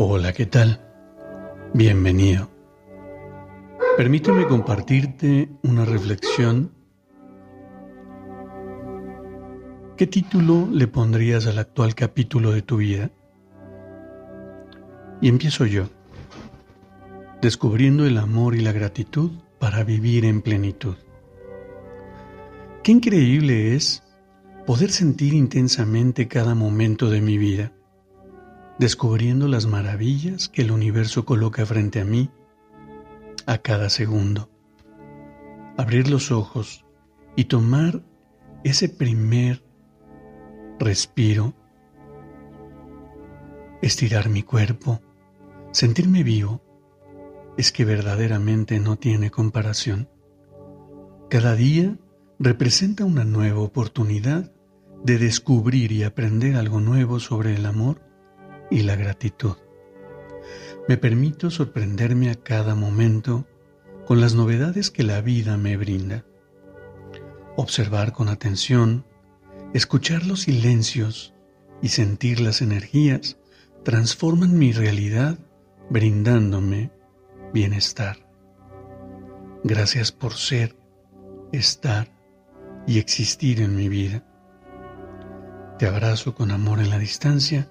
Hola, ¿qué tal? Bienvenido. Permíteme compartirte una reflexión. ¿Qué título le pondrías al actual capítulo de tu vida? Y empiezo yo, descubriendo el amor y la gratitud para vivir en plenitud. Qué increíble es poder sentir intensamente cada momento de mi vida descubriendo las maravillas que el universo coloca frente a mí a cada segundo. Abrir los ojos y tomar ese primer respiro, estirar mi cuerpo, sentirme vivo, es que verdaderamente no tiene comparación. Cada día representa una nueva oportunidad de descubrir y aprender algo nuevo sobre el amor y la gratitud. Me permito sorprenderme a cada momento con las novedades que la vida me brinda. Observar con atención, escuchar los silencios y sentir las energías transforman mi realidad brindándome bienestar. Gracias por ser, estar y existir en mi vida. Te abrazo con amor en la distancia